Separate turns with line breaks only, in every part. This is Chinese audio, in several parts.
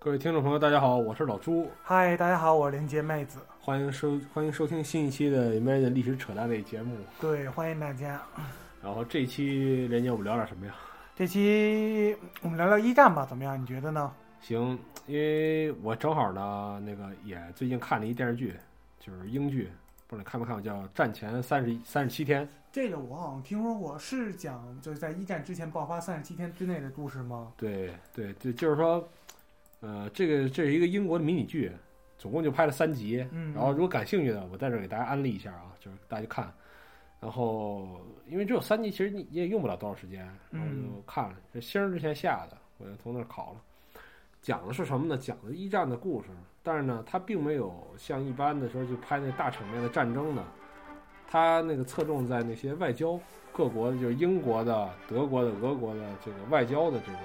各位听众朋友，大家好，我是老朱，
嗨，大家好，我是连接妹子。
欢迎收欢迎收听新一期的《Imagine 历史扯淡类节目。
对，欢迎大家。
然后这期连接我们聊点什么呀？
这期我们聊聊一战吧，怎么样？你觉得呢？
行，因为我正好呢，那个也最近看了一电视剧，就是英剧，不知道你看没看过，叫《战前三十三十七天》。
这个我好像听说过，是讲就是在一战之前爆发三十七天之内的故事吗？
对对对，就是说，呃，这个这是一个英国的迷你剧，总共就拍了三集。
嗯，
然后如果感兴趣的，我在这儿给大家安利一下啊，就是大家看。然后因为只有三集，其实你你也用不了多少时间，然后就看了。这星儿之前下的，我就从那儿考了。讲的是什么呢？讲的一战的故事，但是呢，它并没有像一般的时候就拍那大场面的战争呢，它那个侧重在那些外交，各国的就是英国的、德国的、俄国的这个外交的这个，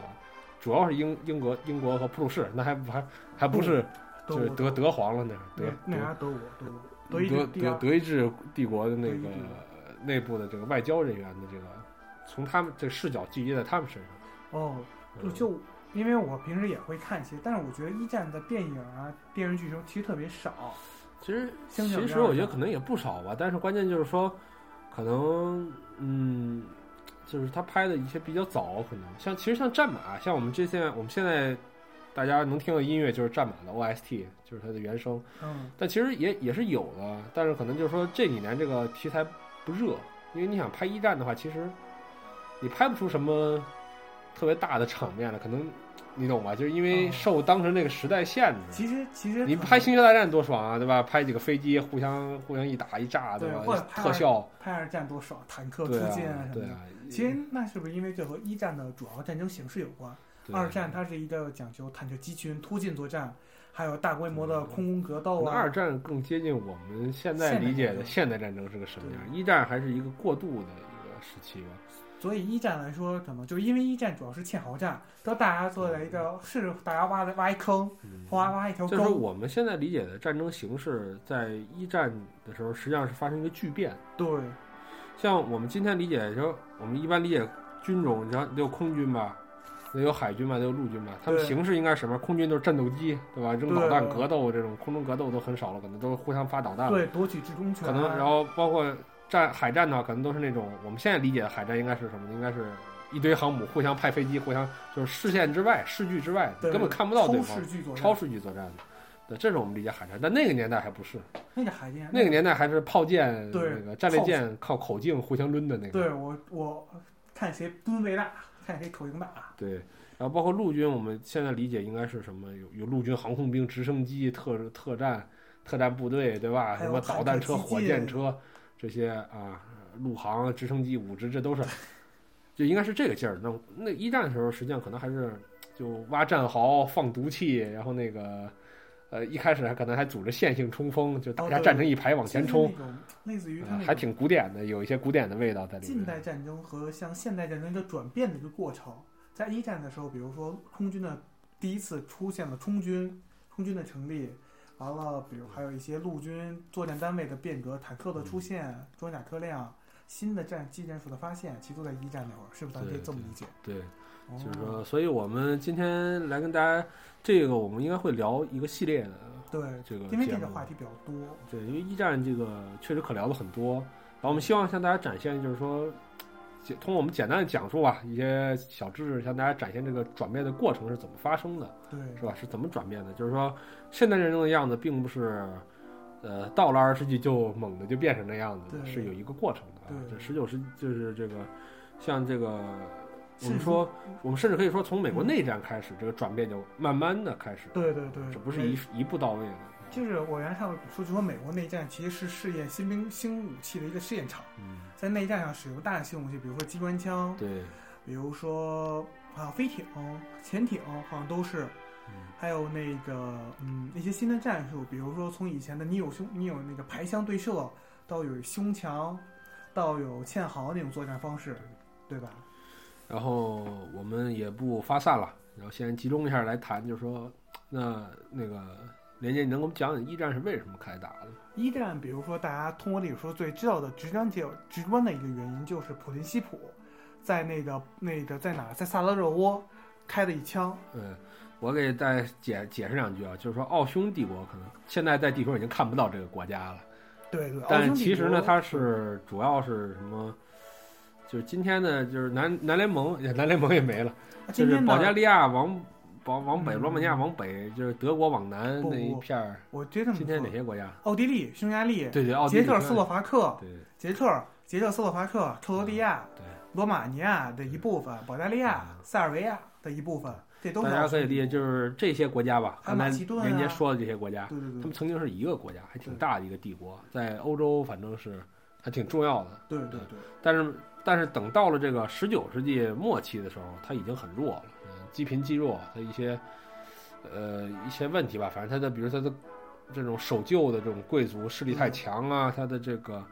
主要是英英国、英国和普鲁士，那还还还不是就是德德皇了那德
那啥德国德
德
德
德德意志帝国的那个内部的这个外交人员的这个，从他们这视角聚集在他们身上。
哦，就就因为我平时也会看一些，但是我觉得一战的电影啊、电视剧中其实特别少。
其实其实我觉得可能也不少吧，但是关键就是说，可能嗯，就是他拍的一些比较早，可能像其实像战马，像我们这现在我们现在大家能听到音乐就是战马的 OST，就是它的原声。
嗯，
但其实也也是有的，但是可能就是说这几年这个题材不热，因为你想拍一战的话，其实你拍不出什么特别大的场面了，可能你懂吧？就是因为
哦
受当时那个时代限制。
其实其实
你拍《星球大战》多爽啊，对吧？拍几个飞机互相互相一打一炸，
对
吧特效，
拍二战多爽，坦克出
对
现
啊，
什么的。其实那是不是因为这和一战的主要战争形式有关？二战它是一个讲究坦克集群突进作战，还有大规模的空空格斗啊。
二战更接近我们现在理解的现代战争是个什么样，一战还是一个过渡的一个时期吧。
所以一战来说，可能就因为一战主要是堑壕战，都大家做了一个是大家挖的挖一坑，
嗯，
挖挖一条
就是说。我们现在理解的战争形式，在一战的时候实际上是发生一个巨变。
对，
像我们今天理解的时候，我们一般理解军种，你知道得有空军吧，得有海军吧，得有陆军吧。他们形式应该是什么？空军都是战斗机，对吧？扔导弹格斗这种空中格斗都很少了，可能都是互相发导弹。
对，夺取制空权。
可能然后包括战海战的话，可能都是那种我们现在理解的海战应该是什么？应该是一堆航母互相派飞机，互相就是视线之外、视距之外，
对
根本看不到对方
超。视距作战，
的，对，这是我们理解海战。但那个年代还不是，
那个海战，
那个年代还是炮舰，
对
那个战列舰靠口径互相抡的那个。
对我我看谁吨位大，看谁口径大。
对，然后包括陆军，我们现在理解应该是什么？有有陆军航空兵、直升机、特特战、特战部队，对吧？什么导弹车、火箭车这些啊，陆航、直升机、武直，这都是，就应该是这个劲儿。那那一战的时候，实际上可能还是就挖战壕、放毒气，然后那个。呃，一开始还可能还组织线性冲锋，就大家站成一排往前冲
那种类似于它
呃还挺古典的，有一些古典的味道在里面。
近代战争和像现代战争一个转变的一个过程。在一战的时候，比如说空军的第一次出现了空军，空军的成立，完了，比如还有一些陆军作战单位的变革，坦克的出现，装甲车辆，新的战技战术的发现，其实都在一战那会儿，是不是？咱可以这么理解？
对，
哦
就是说，所以我们今天来跟大家，这个我们应该会聊一个系列的
对，
这个
因为这个话题比较多。
对，因为一战这个确实可聊的很多，然后我们希望向大家展现，就是说，简通过我们简单的讲述啊，一些小知识，向大家展现这个转变的过程是怎么发生的，
对，
是吧？是怎么转变的？就是说，现代战争的样子并不是，呃，到了二十世纪就猛的就变成那样子的，是有一个过程的啊。
对
这十九世就是这个，像这个。我们说，我们甚至可以说，从美国内战开始，这个转变就慢慢的开始，
对对对，
这不是一一步到位的。
就是我原来看过说，就说美国内战其实是试验新兵新武器的一个试验场，
嗯，
在内战上使用大量新武器，比如说机关枪，
对，
比如说啊飞艇、潜艇，好像都是，
嗯
还有那个嗯那些新的战术，比如说从以前的你有胸你有那个排枪对射，到有胸墙，到有堑壕那种作战方式，对吧？
然后我们也不发散了，然后先集中一下来谈，就是说，那那个连接，你能给我们讲讲一战是为什么开打的？
一战，比如说大家通过历史书最知道的直观结直观的一个原因，就是普林西普在那个那个在哪儿，在萨拉热窝开了一枪。
嗯，我给再解解释两句啊，就是说奥匈帝国可能现在在地球已经看不到这个国家了，
对对，
但其实呢，它是主要是什么？就是今天呢，就是南南联盟，南联盟也没了，就是保加利亚往往往北，
嗯
罗马尼亚往北，就是德国往南那一片儿。
我觉得
今天哪些国家？
奥地利、匈牙利、
对对，奥地利
捷克斯洛伐克、
对
捷克、捷克斯洛伐克、克罗地亚、
对。
罗马尼亚的一部分，保加利亚、
嗯
塞尔维亚的一部分，这都
大家可以理解，就是这些国家吧。刚才
马其顿啊
连杰说的这些国家，
对对对
他们曾经是一个国家，还挺大的一个帝国，在欧洲反正是还挺重要的。
对对对，
但是但是等到了这个十九世纪末期的时候，它已经很弱了，嗯，积贫积弱，它一些呃一些问题吧，反正他的比如他的这种守旧的这种贵族势力太强啊，他的这个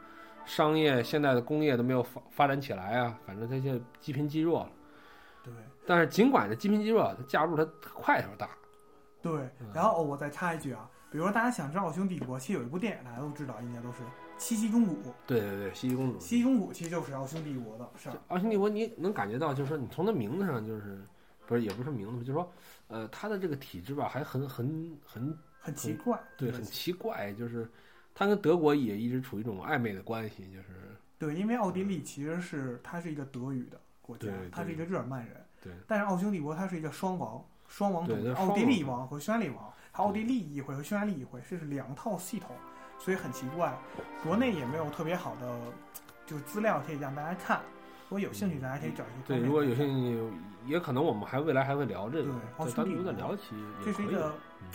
商业现在的工业都没有发发展起来啊，反正他现在积贫积弱了。
对
但是尽管这积贫积弱，他架不住它块头大。
对。
嗯
然后、哦我再插一句啊，比如说大家想知道奥匈帝国，其实有一部电影大家都知道，应该都是《七夕公主》。
对对对，七夕公主。
七夕公主其实就是奥匈帝国的事儿。
奥匈帝国，你能感觉到，就是说你从它名字上，就是不是也不是名字，就是说，呃，他的这个体制吧，还很很很
很奇怪，
对，很奇怪，就是他跟德国也一直处于一种暧昧的关系，就是
对，因为奥地利其实是它是一个德语的国家它是一个日耳曼人，
对。
但是奥匈帝国它是一个双王，双王统治，
对
奥地利
王
王和匈牙利王，它奥地利议会和匈牙利议会这是两套系统，所以很奇怪，国内也没有特别好的就是资料可以让大家看，如果有兴趣，大家可以找一些
对，如果有兴趣，也可能我们还未来还会聊这个
对，
单独的聊起。
这是一个
嗯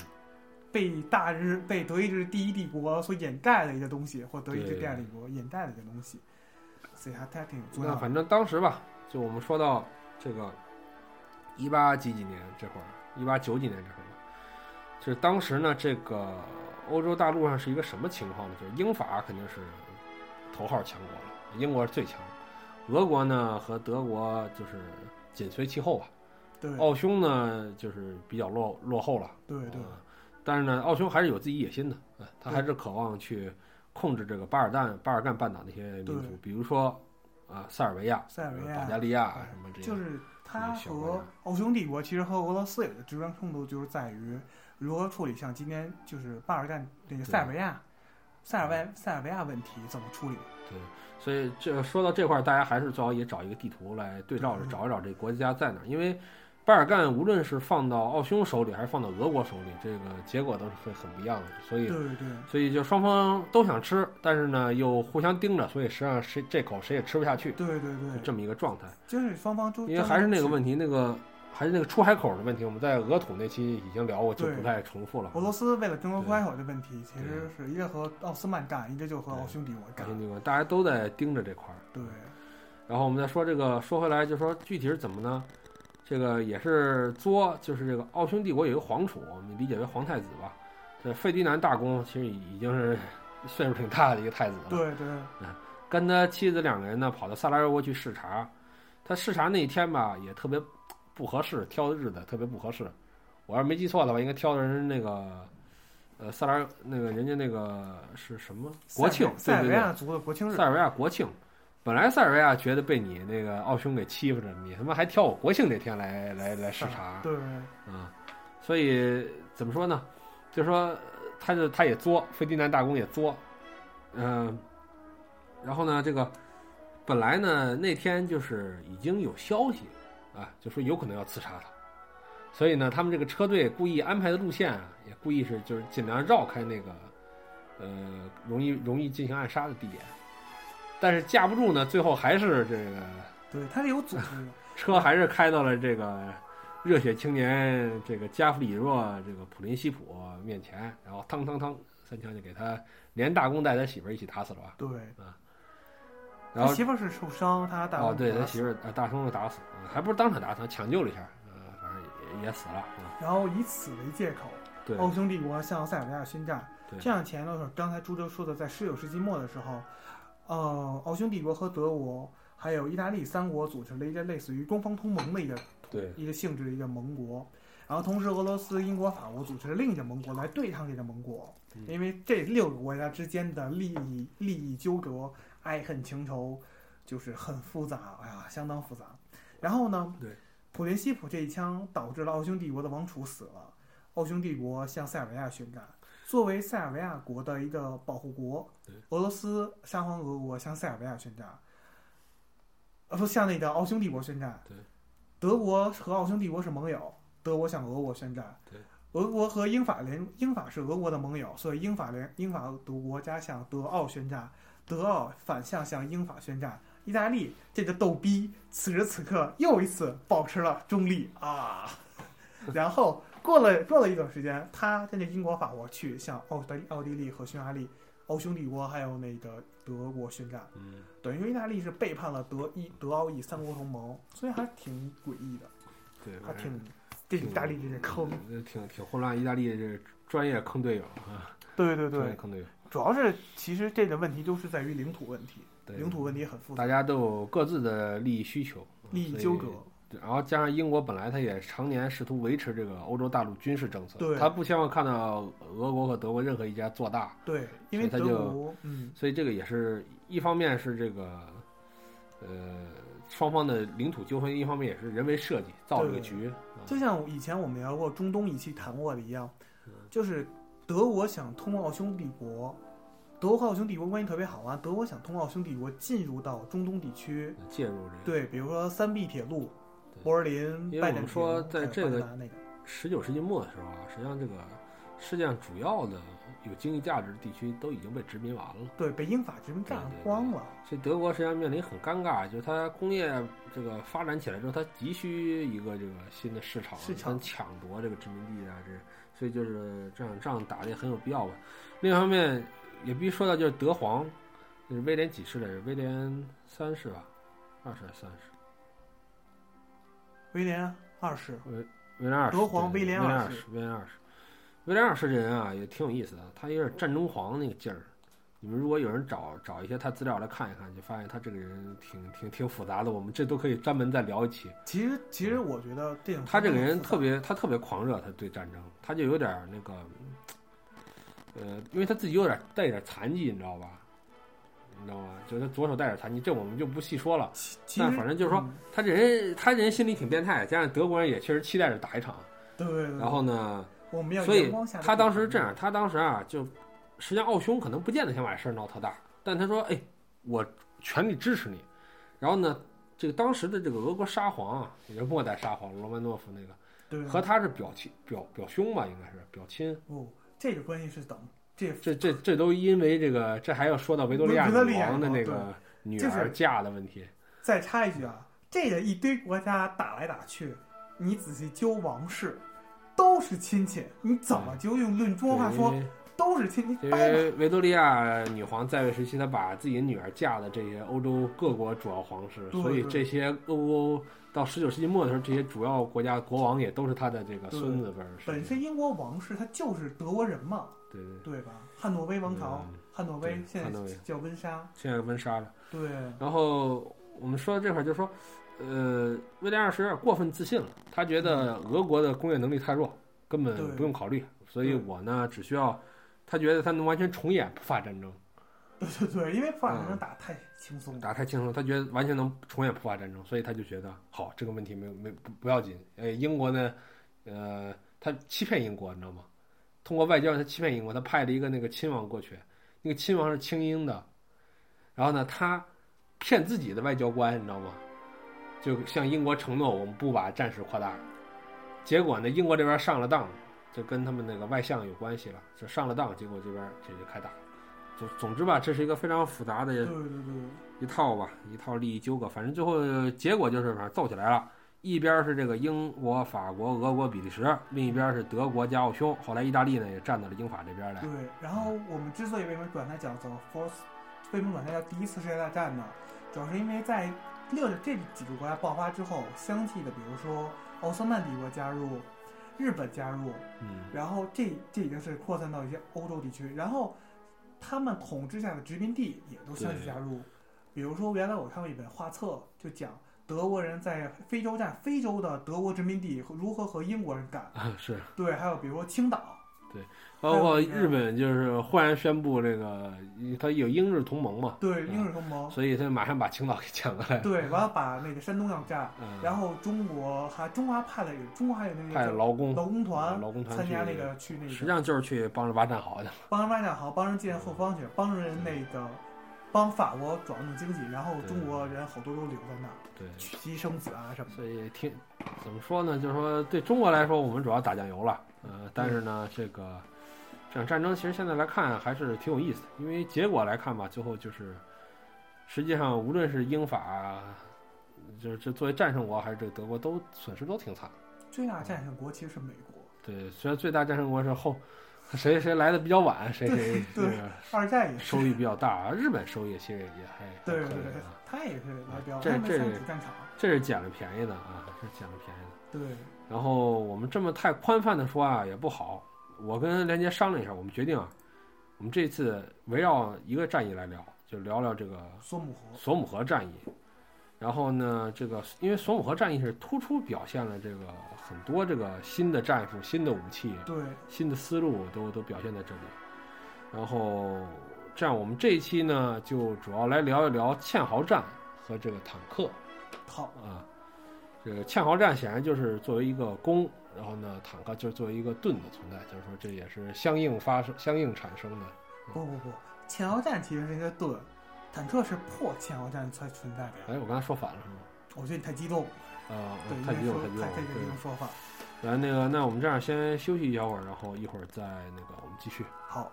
被大日被德意志第一帝国所掩盖的一个东西，或德意志第二帝国掩盖的一个东西，所以它它挺重要。
那反正当时吧，就我们说到这个一八几几年这会儿，一八九几年这会儿，就是当时呢，这个欧洲大陆上是一个什么情况呢？就是英法肯定是头号强国了，英国是最强，俄国呢和德国就是紧随其后吧，
对。
奥匈呢就是比较落落后了。
对对。
呃但是呢，奥匈还是有自己野心的，呃他还是渴望去控制这个巴尔干巴尔干半岛那些民族，比如说啊塞尔维亚、
塞尔维亚。
保加利亚什么这些，
就是它和奥匈帝国其实和俄罗斯有的直观冲突，就是在于如何处理像今天就是巴尔干那个塞尔维亚、塞尔维塞尔维亚问题怎么处理？
对所以这说到这块儿，大家还是最好也找一个地图来对照着
嗯。
找一找这国家在哪儿，因为巴尔干无论是放到奥匈手里还是放到俄国手里，这个结果都是会很不一样的，所以
对对。
所以就双方都想吃，但是呢又互相盯着，所以实际上谁这口谁也吃不下去，
对对对，
这么一个状态。
就是双方都
因为还是那个问，
题，
那个还是那个出海口的问题，我们在俄土那期已经聊过，就不再重复了。
俄罗斯为了争夺出海口的问题，其实是一个和奥斯曼干，一个就和奥匈帝国干。
大家都在盯着这块儿。
对
然后我们再说这个，说回来就说具体是怎么呢？这个也是作，就是这个奥匈帝国有一个皇储，我们理解为皇太子吧。这费迪南大公其实已经是 岁数挺大的一个太子了。
对对
跟他妻子两个人呢，跑到萨拉热窝去视察。他视察那一天吧，也特别不合适，挑的日子特别不合适。我要是没记错的话，应该挑的人那个，呃，萨拉那个人家那个是什么国庆？
塞尔维亚族的国庆日
塞，尔维亚国庆。本来塞尔维亚觉得被你那个奥匈给欺负着，你他妈还挑我国庆那天来来来视察，
对
啊，所以怎么说呢？就说他就他也作，费迪南大公也作，嗯、然后呢，这个本来呢那天就是已经有消息啊，就说有可能要刺杀他，所以呢，他们这个车队故意安排的路线啊，也故意是就是尽量绕开那个呃容易容易进行暗杀的地点，但是架不住呢，最后还是这个。
对，他是有组织的。
车还是开到了这个热血青年这个加弗里若这个普林西普面前，然后汤汤汤三枪就给他连大功带他媳妇儿一起打死了吧。
对，
然后
他媳妇儿是受伤，他大
哦，对他
他
媳妇大声就打死，呃还不是当场打死，抢救了一下，呃，反正也也死了啊。
然后以此为借口，
对
奥匈帝国向塞尔维亚宣战。
对
这样前头是刚才朱哲说的，在十九世纪末的时候，呃，奥匈帝国和德国还有意大利三国组成了一个类似于东方同盟的一个
对
一个性质的一个盟国。然后同时，俄罗斯、英国、法国组成了另一个盟国来对抗这个盟国，
嗯
因为这六个国家之间的利益利益纠葛、爱恨情仇，就是很复杂，哎呀，相当复杂。然后呢，
对
普林西普这一枪导致了奥匈帝国的王储死了，奥匈帝国向塞尔维亚宣战。作为塞尔维亚国的一个保护国，俄罗斯沙皇俄国向塞尔维亚宣战，呃，不向那个奥匈帝国宣战。
对，
德国和奥匈帝国是盟友，德国向俄国宣战。
对，
俄国和英法联，英法是俄国的盟友，所以英法联英法德国家向德奥宣战，德奥反向向英法宣战。意大利这个逗逼，此时此刻又一次保持了中立啊，然后。过了过了一段时间，他跟着英国、法国去向奥地奥地利和匈牙利、奥匈帝国还有那个德国宣战，
嗯，
等于说意大利是背叛了德意德奥意三国同盟，所以还挺诡异的，
对，
还挺这意大利这是坑，
挺挺混乱。意大利这专业坑队友啊，
对对对，
坑队友。
主要是其实这个问题都是在于领土问题，领土问题很复
杂，大家都有各自的利益需求、
利益纠葛。
然后加上英国本来他也常年试图维持这个欧洲大陆军事政策，
对，
他不希望看到俄国和德国任何一家做大，
对，因为
他
就，嗯，
所以这个也是一方面是这个，呃，双方的领土纠纷，一方面也是人为设计造这个局。
就像以前我们聊过中东一期谈过的一样，就是德国想通过奥匈帝国，德国和奥匈帝国关系特别好啊，德国想通过奥匈帝国进入到中东地区，
介入这个，
对，比如说三 B 铁路。柏林，
因为我们说，在这个十九世纪末的时候啊，实际上这个世界上主要的有经济价值的地区都已经被殖民完了，
对，被英法殖民占光了。
所以德国实际上面临很尴尬，就是它工业这个发展起来之后，它急需一个这个新的市场，
市场
抢夺这个殖民地啊，这所以就是这场仗打的也很有必要吧。另一方面，也必须说到就是德皇，就是威廉几世来着？威廉三世吧，二世还是三世？
威廉二世，
威威廉二世，
德皇威廉
二世，威廉二世，威廉二世这人啊也挺有意思的，他有点战争狂那个劲儿。你们如果有人找找一些他资料来看一看，就发现他这个人挺挺挺复杂的。我们这都可以专门再聊一期。
其实其实我觉得这种
他这个人特别他特别狂热，他对战争，他就有点那个，呃，因为他自己有点带点残疾，你知道吧？你知道吗？就他左手带点残疾，这我们就不细说了。但反正就是说，他这人，他这人心里挺变态。加上德国人也确实期待着打一场。
对。
然后呢？
我们要
所以他当时这样，他当时啊，就实际上奥匈可能不见得想把事儿闹特大，但他说：“哎，我全力支持你。”然后呢，这个当时的这个俄国沙皇啊，也是末代沙皇罗曼诺夫那个，
对，
和他是表亲表表兄吧，应该是表亲。
哦，这个关系是等。
这这这这都因为这个，这还要说到维多利亚女王的那个女儿嫁的问题。
再插一句啊，这个一堆国家打来打去，你仔细揪王室，都是亲戚，你怎么就用论桌话说都是亲戚？
因为维多利亚女皇在位时期，她把自己女儿嫁的这些欧洲各国主要皇室，所以这些欧到十九世纪末的时候，这些主要国家国王也都是她的这个孙子辈儿。
本身英国王室他就是德国人嘛。
对
对对吧？汉诺威王朝，汉诺威现在叫温莎，
现在温莎了。
对。
然后我们说到这块儿，就说，呃，威廉二世有点过分自信了，他觉得俄国的工业能力太弱，根本不用考虑，所以我呢只需要，他觉得他能完全重演普法战争。
对对对，因为普法战争打太轻松，
打太轻松，他觉得完全能重演普法战争，所以他就觉得好，这个问题没有没不不要紧。呃，英国呢，呃，他欺骗英国，你知道吗？通过外交，他欺骗英国，他派了一个那个亲王过去，那个亲王是清英的，然后呢，他骗自己的外交官，你知道吗？就向英国承诺我们不把战事扩大，结果呢，英国这边上了当，就跟他们那个外相有关系了，就上了当，结果这边这就开打，总总之吧，这是一个非常复杂的对对对一套吧，一套利益纠葛，反正最后结果就是反正揍起来了。一边是这个英国、法国、俄国、比利时，另一边是德国加奥匈。后来意大利呢也站到了英法这边来。
对，然后我们之所以为什么管它叫做 First，为什么管它叫第一次世界大战呢？主要是因为在六这几个国家爆发之后，相继的，比如说奥斯曼帝国加入，日本加入，
嗯，
然后这这已经是扩散到一些欧洲地区，然后他们统治下的殖民地也都相继加入。比如说，原来我看过一本画册，就讲。德国人在非洲战，非洲的德国殖民地如何和英国人干啊？
是
对，还有比如说青岛，
包括日本就是忽然宣布这个，他有英日同盟嘛，
对，英日同盟，
所以他马上把青岛给抢过来，
对，完了把那个山东要占，
嗯，
然后中国还中华派了中华还有那个
派
叫
劳工
劳工团
劳工团
参加那个去那个
实际上就是去帮着挖战壕的，
帮人挖战壕，帮人建后方去，帮人那个帮法国转动经济，然后中国人好多都留在那儿，
对，
娶妻生子啊什么的。
所以挺怎么说呢？就是说对中国来说，我们主要打酱油了，呃，但是呢，这个这场战争其实现在来看还是挺有意思的，因为结果来看吧，最后就是实际上无论是英法，就是这作为战胜国还是这个德国，都损失都挺惨。
最大战胜国其实是美国，
对，虽然最大战胜国是后谁谁来的比较晚，谁谁这
对二战也
收益比较大，日本收益其实也还还
对对对
可以啊，，
他也是来标，
这
他们三
这
主战场，
这是捡了便宜的啊，这是捡了便宜的。
对，
然后我们这么太宽泛的说啊也不好，我跟连杰商量一下，我们决定啊，我们这次围绕一个战役来聊，就聊聊这个
索姆河，
索姆河战役。然后呢，这个因为索姆河战役是突出表现了这个很多这个新的战术、新的武器、
对，
新的思路都都表现在这里。然后这样，我们这一期呢，就主要来聊一聊堑壕战和这个坦克。
好，
啊，这个堑壕战显然就是作为一个攻，然后呢，坦克就是作为一个盾的存在，就是说这也是相应发生、相应产生的。
不不不，堑壕战其实是一个盾，坦克是破堑壕战才存在的呀。
哎，我刚才说反了是吗？
我觉得你太激动了，
啊、
对，
太激动，太激动了。
太太激
对
动说话。
来，那个，那我们这样先休息一小会儿，然后一会儿再那个我们继续。
好，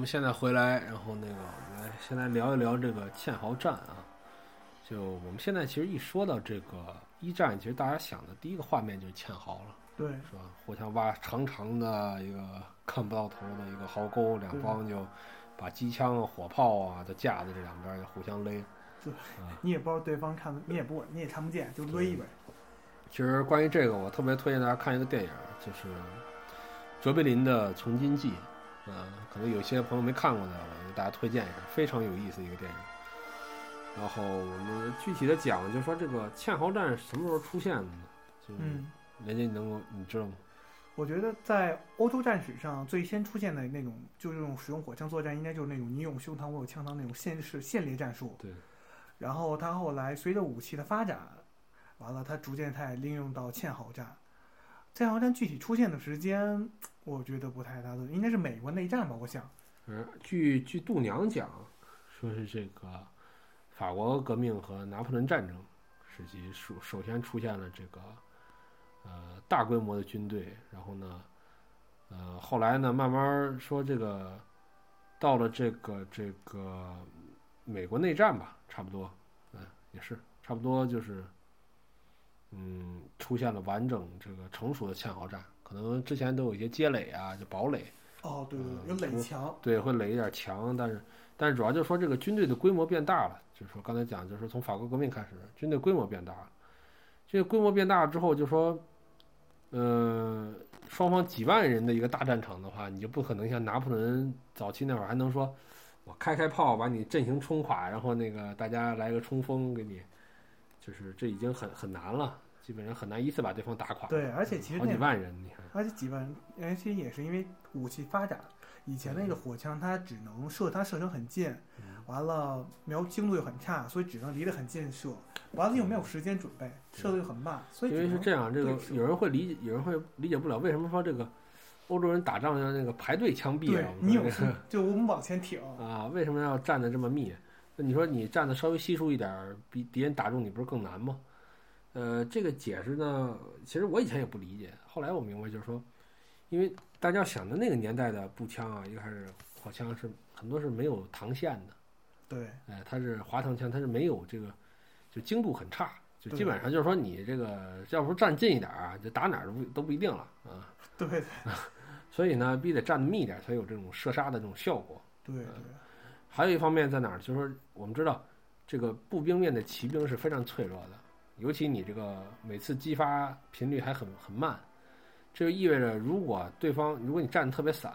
们现在回来，然后那个我们来先来聊一聊这个堑壕战啊。就我们现在其实一说到这个一战，其实大家想的第一个画面就是堑壕了。
对，
是吧？互相挖长长的一个看不到头的一个壕沟，两方就把机枪啊、火炮啊都架在这两边，就互相勒。
对你也不知道对方看，你也不你也看不见，就勒一呗。
其实关于这个，我特别推荐大家看一个电影，就是卓别林的《从军记》。嗯、可能有些朋友没看过的，我给大家推荐一下，非常有意思一个电影。然后我们具体的讲，就是说这个堑壕战什么时候出现的呢？就是
嗯，
人家你能够你知道吗？
我觉得在欧洲战史上最先出现的那种，就是这种使用火枪作战，应该就是那种你有胸膛我有枪膛那种线式线列战术。
对。
然后他后来随着武器的发展，完了他逐渐它也应用到堑壕战。堑壕战具体出现的时间，我觉得不太大的，应该是美国内战吧，我想。
嗯，据据度娘讲，说是这个法国革命和拿破仑战争时期首首先出现了这个呃大规模的军队，然后呢，呃后来呢慢慢说这个到了这个这个美国内战吧，差不多，嗯也是差不多就是嗯出现了完整这个成熟的堑壕战，可能之前都有一些街垒啊，就堡垒。
哦，对对有垒墙。
对，会垒一点墙，但是但是主要就是说这个军队的规模变大了，就是说刚才讲，就是从法国革命开始，军队规模变大了，这个规模变大了之后，就说，呃，双方几万人的一个大战场的话，你就不可能像拿破仑早期那会儿还能说，我开开炮把你阵型冲垮，然后那个大家来个冲锋给你，就是这已经很很难了，基本上很难一次把对方打垮。
对，而且其实
好几万人，你看，
而且几万人，而且也是因为武器发展，以前那个火枪它只能射，它射程很近，
嗯
完了瞄精度又很差，所以只能离得很近射，完了又没有时间准备，射的又很慢，所以
因为是这样，这个有人会理解，有人会理解不了为什么说这个欧洲人打仗要那个排队枪毙？
你有
事
就我们往前挺，
啊，为什么要站的这么密？那你说你站的稍微稀疏一点儿，比敌人打中你不是更难吗？呃，这个解释呢，其实我以前也不理解，后来我明白，就是说，因为大家想的那个年代的步枪啊，一个还是火枪是很多是没有膛线的，
对，
哎，它是滑膛枪，它是没有这个，就精度很差，就基本上就是说你这个要不站近一点儿啊，就打哪儿都不都不一定了啊。
对 对
所以呢，必须得站得密一点，才有这种射杀的这种效果。
对对，
还有一方面在哪儿？就是说我们知道，这个步兵面对骑兵是非常脆弱的，尤其你这个每次激发频率还很很慢，这就意味着如果对方如果你站得特别散，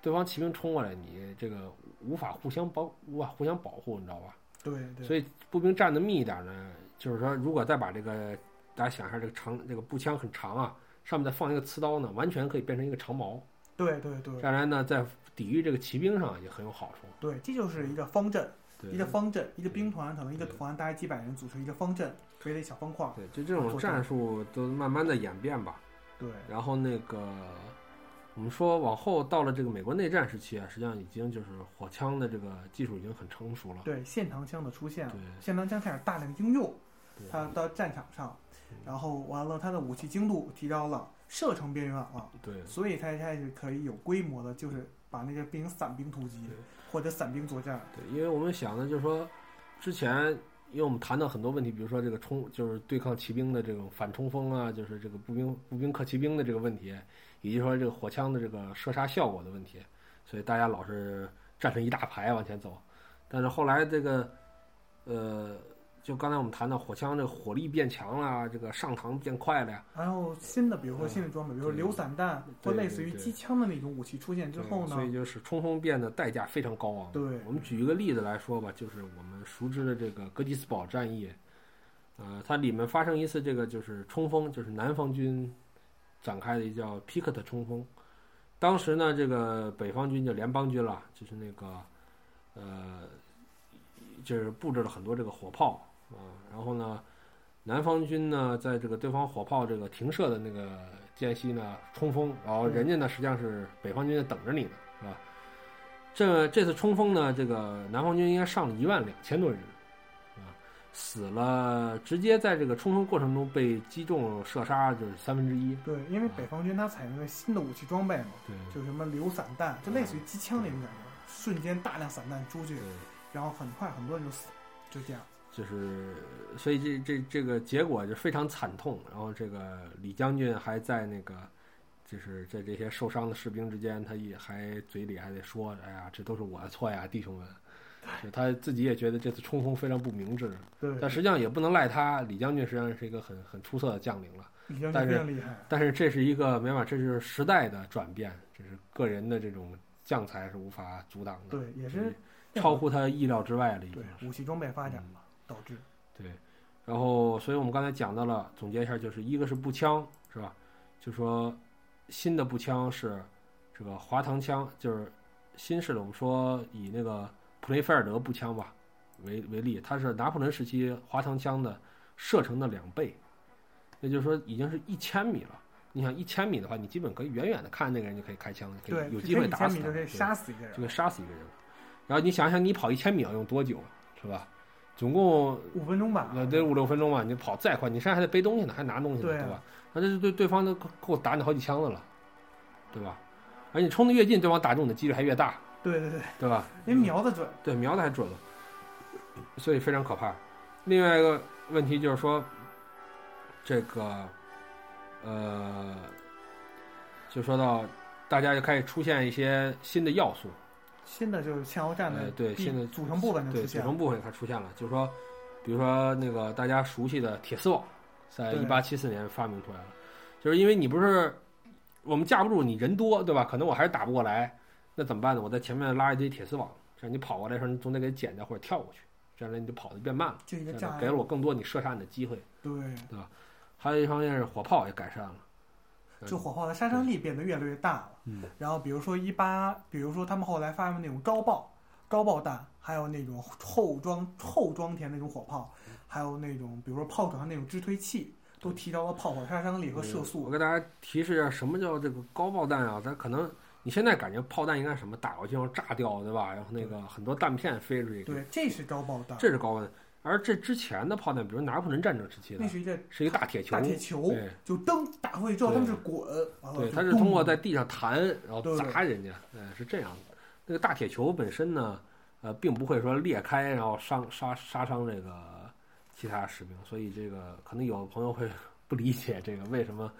对方骑兵冲过来，你这个无法互相保无法互相保护，你知道吧？
对对，
所以步兵站得密一点呢，就是说如果再把这个大家想一下，这个长这个步枪很长啊，上面再放一个刺刀呢，完全可以变成一个长矛，
对对对
当然呢，在抵御这个骑兵上也很有好处。
对，这就是一个方阵，一个方阵，一个兵团，可能一个团大概几百人组成一个方阵，围了一小方块儿。
对，就这种战术都慢慢的演变吧。
对
然后那个我们说往后到了这个美国内战时期啊，实际上已经就是火枪的这个技术已经很成熟了。
对，线膛枪的出现
对，
线膛枪开始大量应用，
对
它到战场上
嗯，
然后完了，它的武器精度提高了，射程变远了，
对
所以它开始可以有规模的，就是把那个变成散兵突击或者散兵作战。
对，因为我们想的就是说，之前因为我们谈到很多问题，比如说这个冲就是对抗骑兵的这种反冲锋啊，就是这个步兵步兵克骑兵的这个问题，以及说这个火枪的这个射杀效果的问题，所以大家老是站成一大排往前走。但是后来这个呃，就刚才我们谈到火枪这个火力变强了，这个上膛变快了呀，
然后新的，比如说新的装备，比如说流散弹
对
或类似于机枪的那种武器出现之后呢，
所以就是冲锋变得代价非常高昂。
对
我们举一个例子来说吧，就是我们熟知的这个格吉斯堡战役，呃，它里面发生一次这个就是冲锋，就是南方军展开的一叫皮克特冲锋。当时呢，这个北方军就联邦军了，就是那个呃，就是布置了很多这个火炮啊、然后呢，南方军呢在这个对方火炮这个停射的那个间隙呢冲锋，然后人家呢实际上是北方军在等着你呢，是吧？这这次冲锋呢，这个南方军应该上了一万两千多人，啊，死了，直接在这个冲锋过程中被击中射杀就是三分之一。
对，因为北方军他采用了新的武器装备嘛，
对
就什么流散弹，就类似于机枪那种感觉，瞬间大量散弹出去
对，，
然后很快很多人就死，就这样。
就是所以这这这个结果就非常惨痛。然后这个李将军还在那个。就是在这些受伤的士兵之间，他也还嘴里还得说：“哎呀，这都是我的错呀，弟兄们。”就他自己也觉得这次冲锋非常不明智，
对，
但实际上也不能赖他。李将军实际上是一个很很出色的将领了。
李将
但是
军非常厉害。
但是这是一个没办法，这就是时代的转变，这是个人的这种将才是无法阻挡的，
对，也是
超乎他意料之外的一个
对。武器装备发展嘛，导致
对，然后所以我们刚才讲到了，总结一下，就是一个是步枪，是吧？就说新的步枪是这个滑膛枪，就是新式的，我们说以那个普雷菲尔德步枪吧为为例，它是拿破仑时期滑膛枪的射程的两倍，也就是说已经是一千米了。你想一千米的话，你基本可以远远的看那个人就可以开枪，可
对，
以有机会打死
可以
对
杀死一个人
就，可以杀死一个人。然后你想想，你跑一千米要用多久，是吧？总共
五分钟吧。
那得五六分钟吧，你跑再快，你身上还得背东西呢，还拿东西呢，
对
吧？那这对对方都够够打你好几枪的了，对吧？而你冲的越近，对方打中你的几率还越大，
对对对，
对吧？
因为瞄的准。
对瞄的还准了，所以非常可怕。另外一个问题就是说，这个呃，就说到大家就开始出现一些新的要素，
新的就是堑壕战的
呃对新的
组成部分
对。组成部分它出现了，就是说，比如说那个大家熟悉的铁丝网，在
对
一八七四年发明出来了，就是因为你不是我们架不住你人多，对吧？可能我还是打不过来，那怎么办呢？我在前面拉一堆铁丝网，这样你跑过来的时候，你总得给剪掉或者跳过去，这样呢你就跑得变慢了，
就一个
给了我更多你射杀你的机会。
对吧，
还有一方面是火炮也改善了，
就火炮的杀伤力变得越来越大了。
嗯，
然后比如说一八，比如说他们后来发明那种高爆、高爆弹，还有那种后装后装填那种火炮，还有那种比如说炮手上那种支推器，都提高了炮火杀伤力和射速我。
给大家提示一下，什么叫这个高爆弹啊？它可能你现在感觉炮弹应该什么打过去要炸掉，对吧？然后那个很多弹片飞出去，
对，这是高爆弹，
这是高温。而这之前的炮弹，比如拿破仑战争时期的，
那是一个
是一个大铁球，
大铁球，
对，
就灯打过去之后，他们是滚，
对，
就
它是通过在地上弹，然后砸人家，嗯，是这样的。那个大铁球本身呢，呃，并不会说裂开，然后伤杀杀伤这个其他士兵，所以这个可能有的朋友会 不理解这个为什么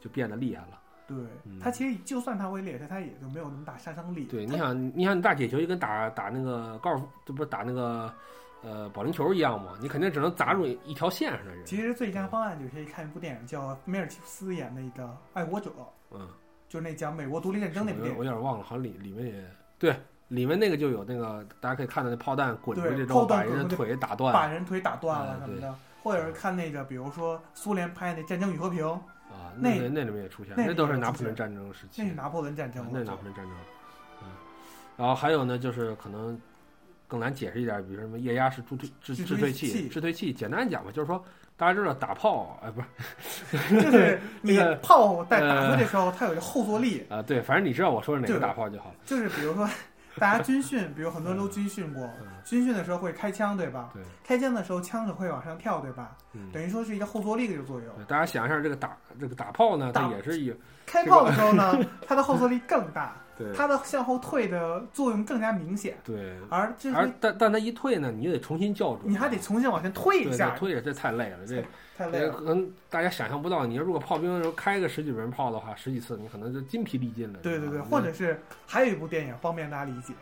就变得厉害了。
对
嗯，
它其实就算它会裂开，它也就没有那么大杀伤力。
对，你想，你想，你大铁球就跟打打那个高尔夫，这不是打那个呃保龄球一样嘛？你肯定只能砸中一条线上的人。
其实最佳方案就可以看一部电影，叫梅尔吉斯演那个《爱国者》，
嗯，
就是那讲美国独立战争那部
我有
电影。
我有点忘了，好像里里面也对，里面那个就有那个大家可以看到那炮弹滚出
对
去之后，把人的腿打断
把人腿打断了什么的，或者是看那个，比如说苏联拍那《战争与和平》，
啊，
那
那那里面也出现，
那
那都是拿破仑战争时期，
那是拿破仑战争
啊，那是拿破仑战争，嗯，然后还有呢，就是可能更难解释一点，比如什么液压式助推制
制
制退器，制退器，简单讲吧，就是说大家知道打炮，哎，不是
就是你
这个
炮在打出去的时候，它有一个后坐力，
啊，对，反正你知道我说的哪个
对
打炮就好了，
就是比如说 大家军训，比如很多人都军训过，
嗯，
军训的时候会开枪，对吧？
对，
开枪的时候枪是会往上跳，对吧？
嗯。
等于说是一个后坐力的一个作用。
对，大家想一下，这个打这个打炮呢，它也是有
开炮的时候呢，它的后坐力更大，
对。
它的向后退的作用更加明显，
对，
而这
而但但它一退呢，你就得重新校准，
你还得重新往前推一下。
对，推着，这太累了，这
太累了。
可能大家想象不到，你如果炮兵的时候开个十几门炮的话，十几次，你可能就筋疲力尽了。
对对对，或者是还有一部电影方便大家理解，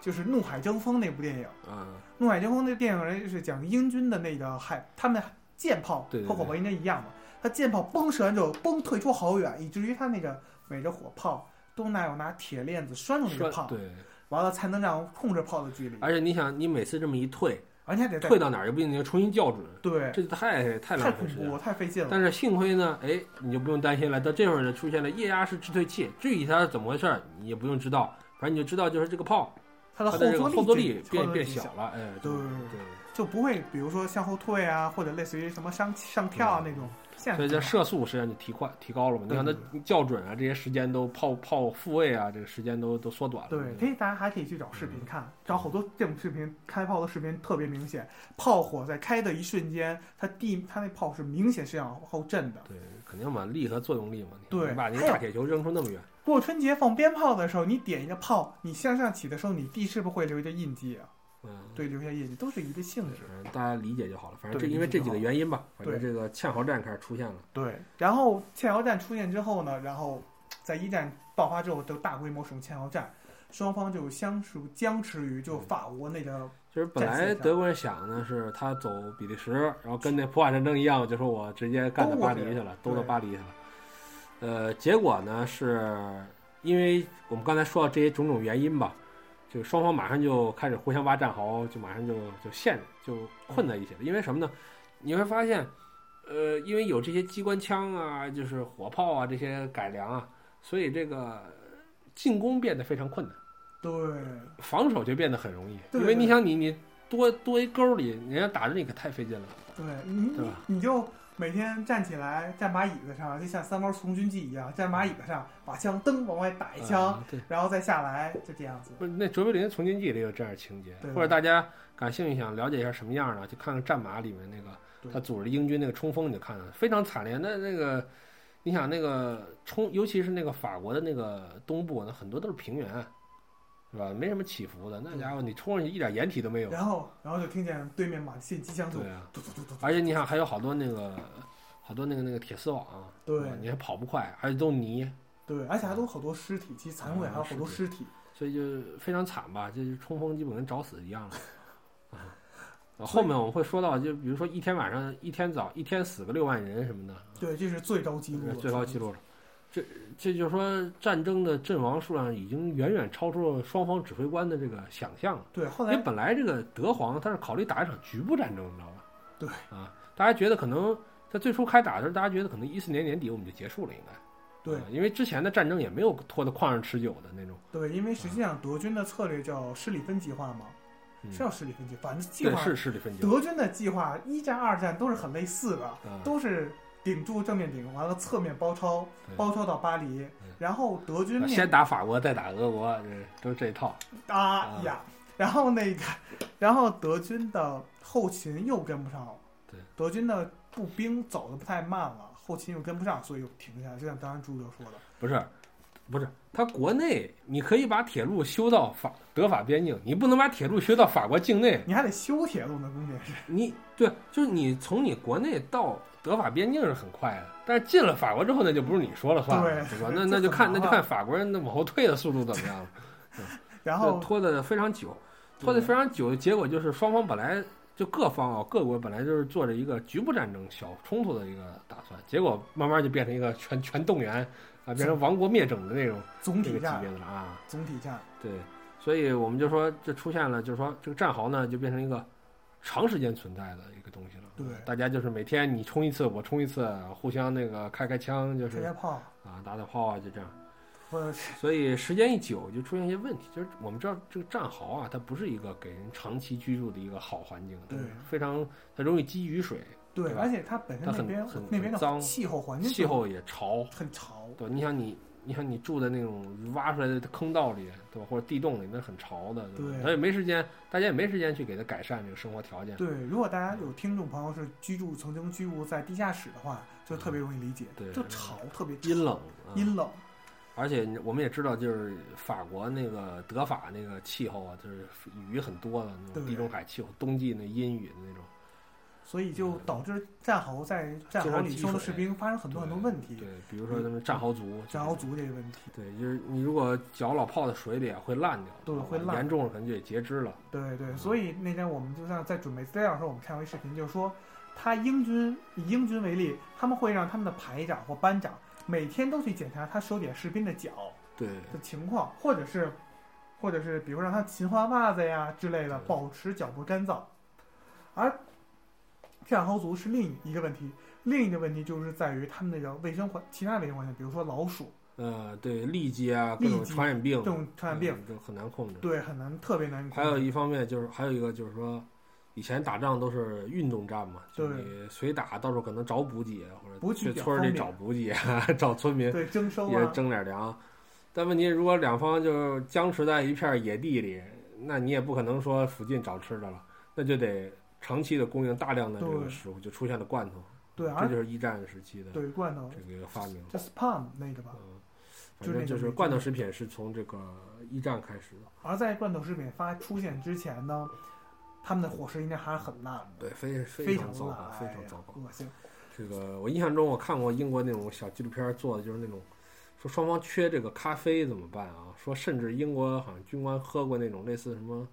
就是《怒海争锋》那部电影。
啊，《
怒海争锋》那电影人是讲英军的那个海，他们舰炮和火炮应该一样嘛，他舰炮崩射完之后崩退出好远，以至于他那个每个火炮都拿有拿铁链子拴住那个炮，
对，
完了才能让控制炮的距离，
而且你想，你每次这么一退，
而且还得
退到哪儿也不一定重新校准，
对，
这太太
太恐
浪费时间
太费劲了。
但是幸亏呢，哎，你就不用担心了。到这会儿呢，出现了液压式制退器，至于它是怎么回事儿，你也不用知道，反正你就知道就是这个炮
它的
后坐
坐
力变变
小
小，了，哎，
对
对。
对就不会比如说向后退啊，或者类似于什么上上跳啊那种。
所以这射速实际上就提快提高了嘛。你看它校准啊，这些时间都炮炮复位啊，这个时间都都缩短了。
对，可以，大家还可以去找视频看，找好多这种视频，开炮的视频特别明显。炮火在开的一瞬间，它地它那炮是明显是往后震的。
对，肯定嘛，力和作用力嘛。
对
你把那个大铁球扔出那么远，
过春节放鞭炮的时候，你点一个炮，你向上起的时候，你地是不是会留一个印记啊？
嗯，
对，留下业绩，都是一个性质。
嗯，大家理解就好了。反正
对
这因为这几个原因吧，反正这个堑壕战开始出现了。
对，然后堑壕战出现之后呢，然后在一战爆发之后，就大规模使用堑壕战，双方就相持僵持于就法国那个
就是本来德国人想呢，是他走比利时，然后跟那普法战争一样，就说我直接干到巴黎去了，兜到巴黎去了。呃，结果呢，是因为我们刚才说到这些种种原因吧，就双方马上就开始互相挖战壕，就马上就就陷就困在一起了。因为什么呢？你会发现，呃，因为有这些机关枪啊，就是火炮啊这些改良啊，所以这个进攻变得非常困难。
对
防守就变得很容易，因为你想你你多多一沟里，人家打着你可太费劲了。
对，你你
对吧
你就每天站起来站把椅子上，就像三毛从军记一样，站把椅子上把枪噔往外打一枪，然后再下来，就这样子。
不是那卓别林《从军记》里有这样的情节
对，
或者大家感兴趣想了解一下什么样的，就看看《战马》里面那个他组织英军那个冲锋，你就看了，非常惨烈。那那个你想那个冲，尤其是那个法国的那个东部，那很多都是平原，是吧？没什么起伏的，那家伙你冲上去一点掩体都没有。
然后然后就听见对面马信机枪就
对啊，
嘟嘟嘟嘟，
而且你看还有好多那个好多那个那个铁丝网，
对
你还跑不快，而且都泥。
对，而且还都好多尸体，其实残毁还有好多尸体。
所以就非常惨吧，就是冲锋基本跟找死一样了。啊，后面我们会说到，就比如说一天晚上、一天早、一天死个六万人什么的，
对，这是最高纪录了，
最高纪录了。这这就是说，战争的阵亡数量已经远远超出了双方指挥官的这个想象了。
对，后来
因为本来这个德皇他是考虑打一场局部战争，你知道吧？
对
啊，大家觉得可能在最初开打的时候，大家觉得可能一四年年底我们就结束了，应该。
对
啊因为之前的战争也没有拖得旷日持久的那种。
对，因为实际上德军的策略叫施里芬计划嘛，
嗯
是叫施里芬计，反正计
对，
划
是施里芬计划。
德军的计划一战、二战都是很类似的，
嗯
都是顶住正面顶，完了侧面包抄，包抄到巴黎，然后德军面
先打法国，再打俄国，这都是这一套。
啊呀，然后那个，然后德军的后勤又跟不上了，
对，
德军的步兵走的太慢了，后勤又跟不上，所以又停下来。就像刚才朱哥说的，
不是，不是，他国内你可以把铁路修到法德法边境，你不能把铁路修到法国境内。
你还得修铁路呢，关键是。
你对，就是你从你国内到德法边境是很快的，但是进了法国之后，那就不是你说了算了，
对
吧？那 那就看那就看法国人那往后退的速度怎么样了。
然后
拖得非常久，拖得非常久，结果就是双方本来就各方啊，各国本来就是做着一个局部战争、小冲突的一个打算，结果慢慢就变成一个全全动员啊，变成亡国灭种的那种
总体战
别，的了啊。
总体战，
对，所以我们就说这出现了，就是说这个战壕呢就变成一个长时间存在的一个东西了。
对
大家就是每天你冲一次，我冲一次，互相那个开开枪，就是
开开炮，
啊打打炮啊，就这样。所以时间一久，就出现一些问题。就是我们知道这个战壕啊，它不是一个给人长期居住的一个好环境，它
对
非常它容易积雨水，
对，而且它本身
很
那边
很
那边的
脏
气候环境
气候也潮，
很潮，
对，你想你。你看，你住在那种挖出来的坑道里，对吧？或者地洞里，那很潮的，对吧
对
他也没时间，大家也没时间去给它改善这个生活条件。
对，如果大家有听众朋友是居住曾经居住在地下室的话，就特别容易理解，
对
就潮，特别
阴冷，啊
阴冷，
而且我们也知道，就是法国那个德法那个气候啊，就是雨很多的那种地中海气候，冬季那阴雨的那种。
所以就导致战壕在战壕里生的士兵发生很多很多问题，
对，比如说他们战壕族，
战壕族这个问题，
对，就是你如果脚老泡在水里啊，会烂掉，
对会烂
严重了可能就得截肢了。
对对，所以那天我们就像在准备资料的时候，我们看过一视频，就是说，他英军以英军为例，他们会让他们的排长或班长每天都去检查他手底下士兵的脚
对，
的情况，或者是，或者是比如让他勤换袜子呀之类的，保持脚部干燥。而战壕族是另一个问题，另一个问题就是在于他们那个卫生环，其他卫生环境，比如说老鼠
呃，对，痢疾啊，各种传染病，
这种传染病，
嗯都很难控制。
对，很难，特别难控制。
还有一方面就是，还有一个就是说，以前打仗都是运动战嘛，就
对
你随打，到时候可能找补给，或者去村儿里找补给，找村民
对征收
也
啊，
征点粮。但问题如果两方就僵持在一片野地里，那你也不可能说附近找吃的了，那就得长期的供应大量的这个食物，就出现了罐头。
对，
这就是一战时期的
对罐头
这个发明。
叫 spam 那个吧。
反正就是罐头食品是从这个一战开始的。
而在罐头食品发出现之前呢，他们的伙食应该还是很烂的，
对，非
非
常糟糕，，非常糟糕。
恶心。
这个我印象中我看过英国那种小纪录片做的，就是那种说双方缺这个咖啡怎么办啊？说甚至英国好像军官喝过那种类似什么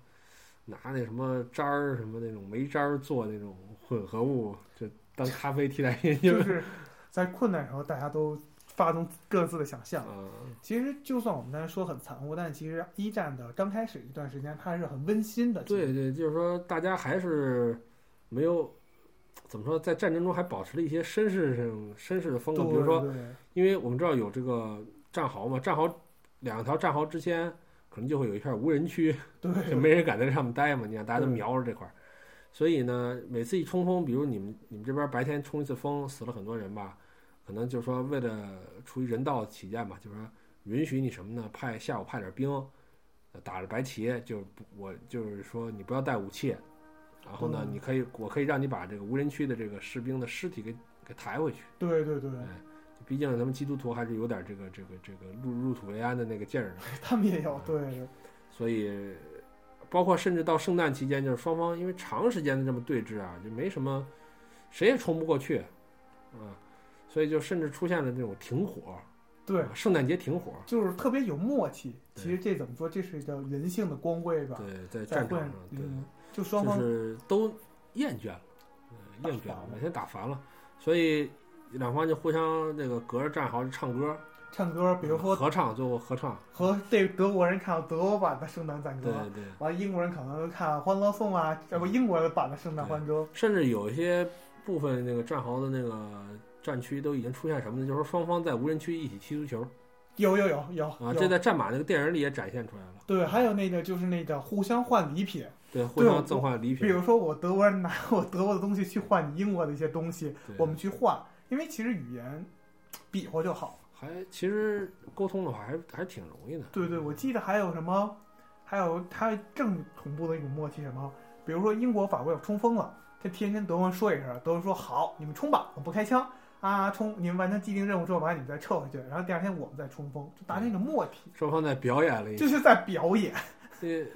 拿那什么渣儿什么那种煤渣儿做那种混合物，就当咖啡替代品，
就是在困难时候，大家都发动各自的想象。
啊，
其实，就算我们刚才说很残酷，但其实一战的刚开始一段时间，它还是很温馨的。
对对，就是说大家还是没有怎么说，在战争中还保持了一些绅士上绅士的风格，比如说因为我们知道有这个战壕嘛，战壕两条战壕之间可能就会有一片无人区，就没人敢在这上面待嘛。你看大家都瞄着这块儿，所以呢，每次一冲锋，比如你们你们这边白天冲一次锋，死了很多人吧，可能就是说为了出于人道起见吧，就是说允许你什么呢？派下午派点兵，呃打着白旗，就不我就是说你不要带武器，然后呢，
嗯
你可以我可以让你把这个无人区的这个士兵的尸体给给抬回去。
对对对，
毕竟咱们基督徒还是有点这个这个这个入入土为安的那个劲儿的，
他们也有对
所以包括甚至到圣诞期间，就是双方因为长时间的这么对峙啊，就没什么谁也冲不过去啊，所以就甚至出现了这种停火，
对
啊，圣诞节停火，
就是特别有默契。其实这怎么说？这是一个人性的光辉吧？
对，在战场上，对，
嗯，就双
就
方
是都厌倦了，呃厌倦了，每天打烦了，所以两方就互相那个隔着战壕唱歌，
唱歌，比如说
合唱，最后合唱，
和这德国人看到德国版的圣诞赞歌，
对对。
完了英国人可能看《欢乐颂》啊，这不英国版的圣诞欢歌。
甚至有一些部分那个战壕的那个战区都已经出现什么呢？就是说双方在无人区一起踢足球
有有有有
啊，这在战马那个电影里也展现出来了。
对，还有那个就是那个互相换礼品，
对，互相赠换礼品。
比如说我德国人拿 我德国的东西去换你英国的一些东西，我们去换，因为其实语言比划就好。
还其实沟通的话还还挺容易的。
对对，我记得还有什么，还有他正同步的一种默契，什么，比如说英国、法国要冲锋了，他提前跟德国人说一声，德国人说好，你们冲吧，我不开枪啊，冲，你们完成既定任务之后，把你们再撤回去，然后第二天我们再冲锋，就达成一种默契，
双方在表演了一下，
就是在表演。
这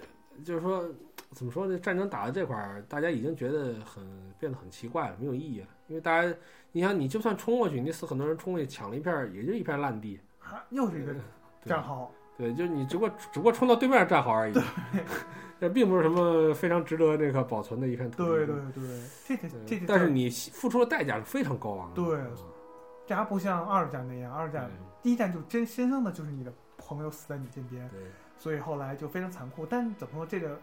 就是说，怎么说呢？战争打到这块儿，大家已经觉得很变得很奇怪了，没有意义了。因为大家，你想，你就算冲过去，你死很多人冲过去抢了一片儿，也就一片烂地，
啊，又是一个战壕，
对，就是你只不过只不过冲到对面战壕而已，这并不是什么非常值得这个保存的一片土地。
对对对，这个这个，
但是你付出的代价是非常高昂的。
对
嗯
这还不像二战那样，二战第一战就真真正的就是你的朋友死在你身边，
对，
所以后来就非常残酷。但怎么说，这个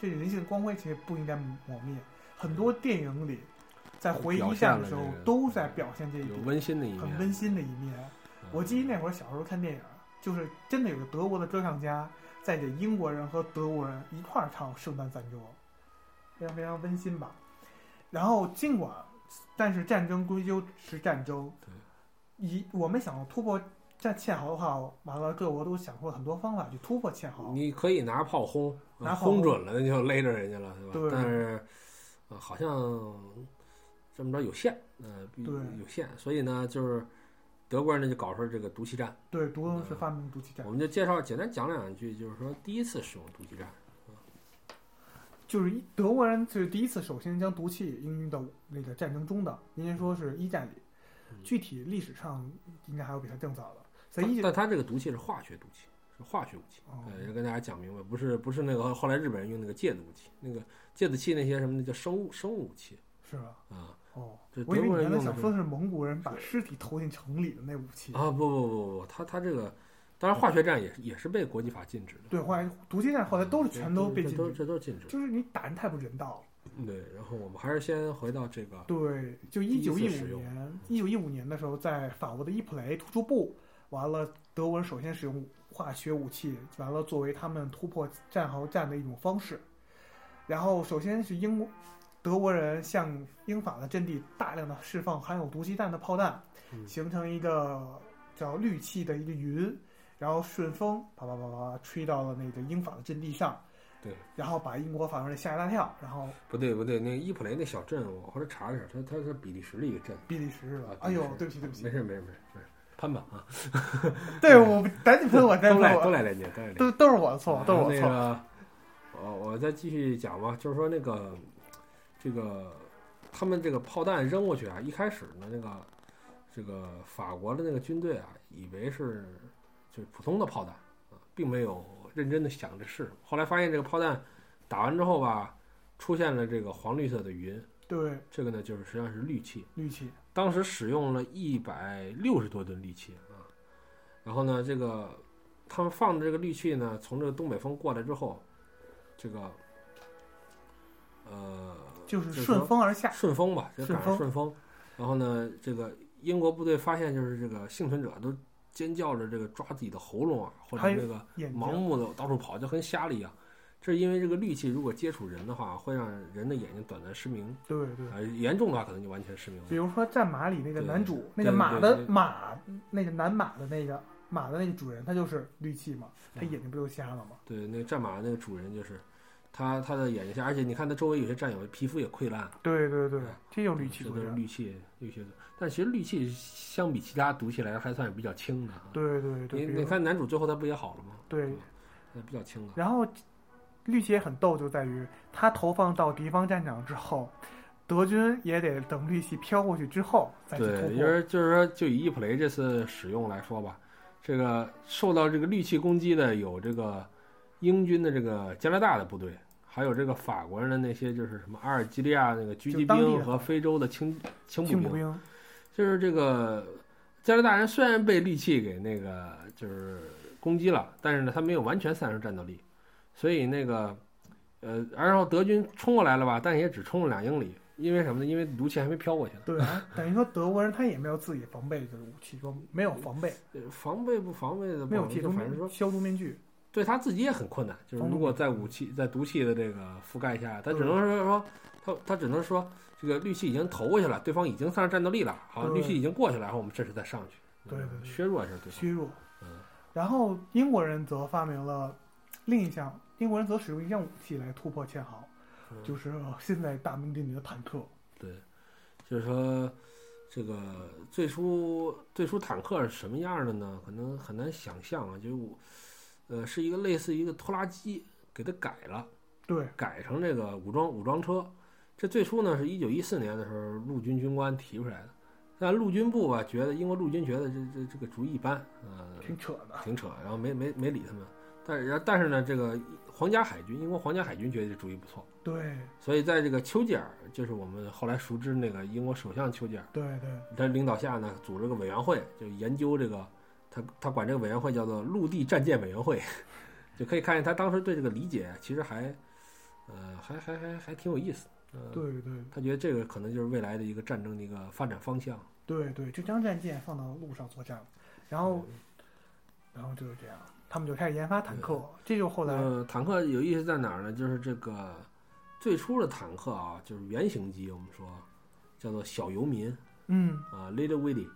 这人性光辉其实不应该抹灭。很多电影里在回忆一下的时候都在表现这一
温馨的一面，
很温馨的一面。
嗯
我记得那会儿小时候看电影，就是真的有个德国的歌唱家在给英国人和德国人一块儿唱《圣诞赞歌》，非常非常温馨吧。然后尽管，但是战争归究是战争，以我们想要突破战堑壕的话，完了各国都想出了很多方法去突破堑壕。
你可以拿炮轰，
拿炮轰
轰准了那就勒着人家了，是吧？
对
但是，呃，好像这么着有限，呃，
对
有限，所以呢，就是德国人呢就搞出了这个毒气战。
对，独龙是发明毒气战
我，们就介绍简单讲两句，就是说第一次使用毒气战。
就是一德国人是第一次首先将毒气应用到那个战争中的。应该说是一战里，
嗯
具体历史上应该还有比它更早的。在一
但它这个毒气是化学毒气，是化学武器。
哦
呃，要跟大家讲明白，不是不是那个后来日本人用那个芥子武器，那个芥子气那些什么的叫生物生物武器
是吧？
啊
哦
对，
我以为
德国
你刚才想
人用的是
说的是蒙古人把尸体投进城里的那武器。
啊！不不不不，他他这个当然化学战也也是被国际法禁止的。
对，化学毒气战后来都是全都被禁
这都
止，
这都是禁止。
就是你打人太不人道了。
对，然后我们还是先回到这个
对，就
第一
一九一五年，一九一五年的时候，在法国的伊普雷突出部，完了，德国人首先使用化学武器，完了作为他们突破战壕战的一种方式。然后，首先是英国德国人向英法的阵地大量的释放含有毒气弹的炮弹，
嗯
形成一个叫氯气的一个云，然后顺风啪啪啪啪吹到了那个英法的阵地上。
对，
然后把英国法国人吓一大跳，然后
不对不对，那个伊普雷那小镇，我后来查了一下，它它是比利时的一个镇。
比利时是吧
啊？
哎呦，对不起对不起
没，事没事没事没事，攀吧啊，
对我赶紧喷我，再
都
喷
都赖人家都赖人家。
都都是我的错，都是我的错。
那个，我我再继续讲吧，就是说那个这个他们这个炮弹扔过去啊，一开始呢，那个这个法国的那个军队啊，以为是就是普通的炮弹啊，并没有认真的想这是。后来发现这个炮弹打完之后吧，出现了这个黄绿色的云，
对，
这个呢就是实际上是氯气。
氯气，
当时使用了一百六十多吨氯气啊，然后呢，这个他们放的这个氯气呢，从这个东北风过来之后，这个呃
就是顺风而下。
顺风吧，就赶上
顺
顺风，然后呢，这个英国部队发现就是这个幸存者都尖叫着这个抓自己的喉咙啊，或者这个盲，目的到处跑，就跟瞎了一样。这是因为这个氯气如果接触人的话，会让人的眼睛短暂失明，
对对。
呃，严重的话可能就完全失明了。
比如说战马里那个男主，那个马的马，那个男马的那个马的那个主人，他就是氯气嘛，他
嗯
眼睛不就瞎了吗？
对，那个战马那个主人就是他，他的眼睛下，而且你看他周围有些战友皮肤也溃烂，
对对对
嗯，
这就是氯气
这都是
作战。
氯气，氯气。但其实氯气相比其他毒气来说还算是比较轻的啊。
对对对，
你你看男主最后他不也好了吗？
对
比较轻的。
然后氯气也很逗，就在于它投放到敌方战场之后，德军也得等氯气飘过去之后再去
对，
突破。
就是就是说，就以伊普雷这次使用来说吧，这个受到这个氯气攻击的有这个英军的这个加拿大的部队，还有这个法国人的那些就是什么阿尔及利亚那个狙击兵和非洲的轻轻步兵，就是这个加拿大人虽然被利器给那个就是攻击了，但是呢，他没有完全丧失战斗力，所以那个呃，然后德军冲过来了吧，但也只冲了两英里，因为什么呢？因为毒气还没飘过去呢。
对啊，等于说德国人他也没有自己防备的武器，说没有防备，
呃防备不防备的
没有铁毒
就反正说
消毒面具，
对他自己也很困难。就是如果在武器在毒气的这个覆盖下，他只能说说他他只能说这个氯气已经投过去了，对方已经丧失战斗力了，好，
对
氯气已经过去了，然后我们这时再上去，嗯
对对对
削弱一下对方。
削弱。
嗯
然后英国人则发明了另一项，英国人则使用一项武器来突破堑壕，
嗯
就是现在大名鼎鼎的坦克。
对，就是说，这个最初最初坦克是什么样的呢？可能很难想象啊，就是我，呃，是一个类似一个拖拉机，给它改了，
对，
改成这个武装武装车。这最初呢是一九一四年的时候，陆军军官提出来的。但陆军部吧觉得英国陆军觉得这这这个主意一般，呃，
挺扯的。
挺扯，然后没没没理他们。但是但是呢，这个皇家海军，英国皇家海军觉得这主意不错。
对
所以在这个丘吉尔，就是我们后来熟知那个英国首相丘吉尔，
对对，
他领导下呢，组织个委员会，就研究这个，他他管这个委员会叫做陆地战舰委员会，就可以看见他当时对这个理解其实还，呃，还还还还挺有意思。呃，
对对
他觉得这个可能就是未来的一个战争的一个发展方向。
对对，就将战舰放到路上作战，然后然后就是这样，他们就开始研发坦克，这就后来
呃，坦克有意思在哪儿呢？就是这个最初的坦克啊，就是原型机，我们说叫做小游民。
嗯
啊，Little Willy，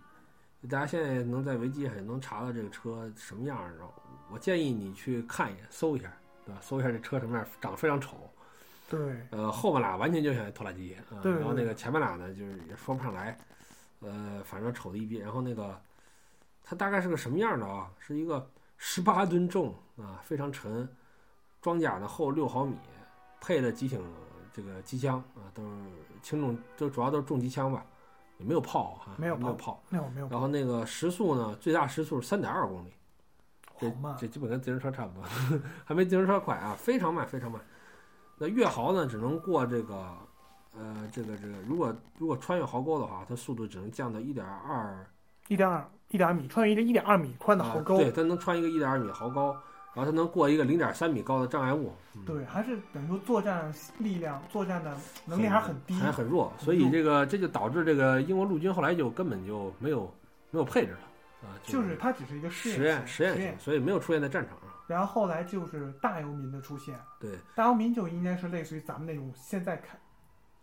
大家现在能在维基上能查到这个车什么样儿，然后我建议你去看一眼，搜一下，对吧？搜一下这车什么样儿，长得非常丑。
对
呃，后半拉完全就像拖拉机啊，然后那个前半拉呢，就是也说不上来，呃，反正丑的一逼。然后那个它大概是个什么样的啊？是一个十八吨重啊，非常沉，装甲呢厚六毫米，配的机挺这个机枪啊，都是轻重，都主要都是重机枪吧，也没有炮哈、
没有
没有
炮
炮。
没有没有
然后那个时速呢，最大时速是三点二公里，这这基本跟自行车差不多，还没自行车快啊，非常慢，非常慢。那越壕呢，只能过这个，呃，这个这个，如果如果穿越壕沟的话，它速度只能降到一点二。
一点二一点二米，穿越一个一点二米宽的壕沟，
对，它能穿一个一点二米壕沟，然后它能过一个零点三米高的障碍物，嗯、
对，还是等于说作战力量、作战的能力还是很低，
还很弱，所以这个这就导致这个英国陆军后来就根本就没有没有配置了啊，
就是它只是一个试
实
验
验实验性，所以没有出现在战场上。
然后后来就是大游民的出现，
对，
大游民就应该是类似于咱们那种现在看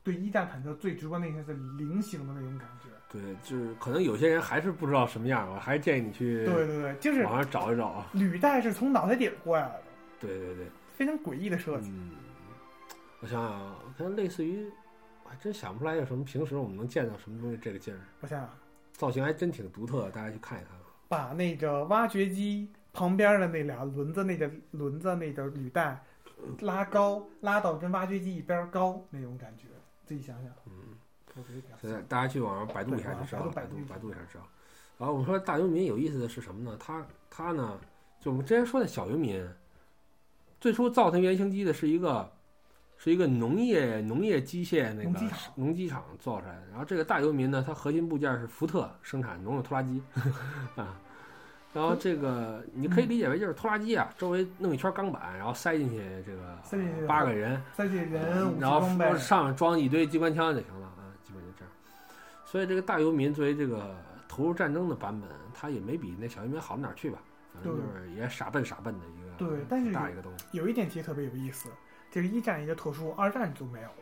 对一战坦克最直观的印象是菱形的那种感觉。
对，就是可能有些人还是不知道什么样，我还是建议你去
对对对，就是
网上找一找啊。
履带是从脑袋顶过来的，
对对对，
非常诡异的设计。
嗯，我想想啊，我看类似于，我还真想不出来有什么平时我们能见到什么东西这个劲儿，
我想想，
造型还真挺独特的，大家去看一看。
把那个挖掘机旁边的那俩轮子，那个轮子那个履带拉高，拉到跟挖掘机一边高那种感觉，自己想想。
嗯，现在大家去网上百度一下就知道，百度
百度
一下知道。然后我们说大游民有意思的是什么呢？他他呢，就我们之前说的小游民，最初造他原型机的是一个是一个农业农业机械那个
农机厂
造出来的。然后这个大游民呢，它核心部件是福特生产农用拖拉机 啊。然后这个你可以理解为就是拖拉机啊，周围弄一圈钢板，然后塞进去这个八个人，
塞进人
然后，上面装一堆机关枪就行了。所以这个大游民作为这个投入战争的版本，它也没比那小游民好到哪儿去吧，反正就是也傻笨傻笨的一个
对但是
大一个东西。
有一点其实特别有意思，这个一战一个特殊，二战就没有了。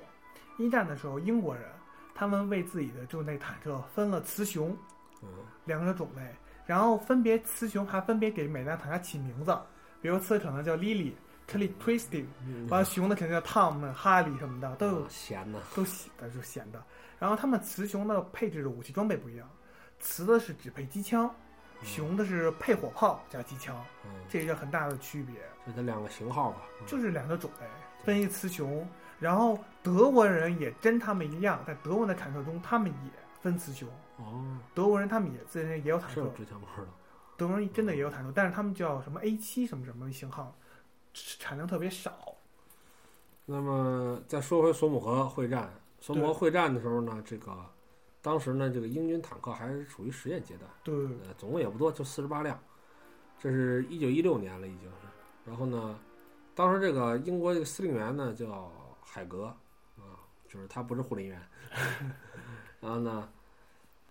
一战的时候，英国人他们为自己的就那坦克分了雌雄
嗯
两个种类，然后分别雌雄还分别给每辆坦克起名字，比如雌可能叫 Lily、Kelly Twisting，
嗯，
完了雄的肯定叫 Tom、哈利什么的都有。
闲的，
都写的就咸的，然后他们雌雄的配置的武器装备不一样，雌的是只配机枪，雄的是配火炮加机枪，
嗯，
这个很大的区别。
这它两个型号吧，嗯。
就是两个种类，分一雌雄。然后德国人也跟他们一样，在德国的坦克中，他们也分雌雄。
哦，
德国人他们也自身也有坦克
这我，之前不知道。
德国人真的也有坦克，但是他们叫什么 A 七什么什么型号，产量特别少。
那么再说回索姆河会战，索姆河会战的时候呢，这个当时呢，这个英军坦克还是处于实验阶段。
对，
呃，总共也不多，就四十八辆，这是一九一六年了已经是。然后呢，当时这个英国这个司令员呢叫海格啊，就是他不是护林员。然后呢，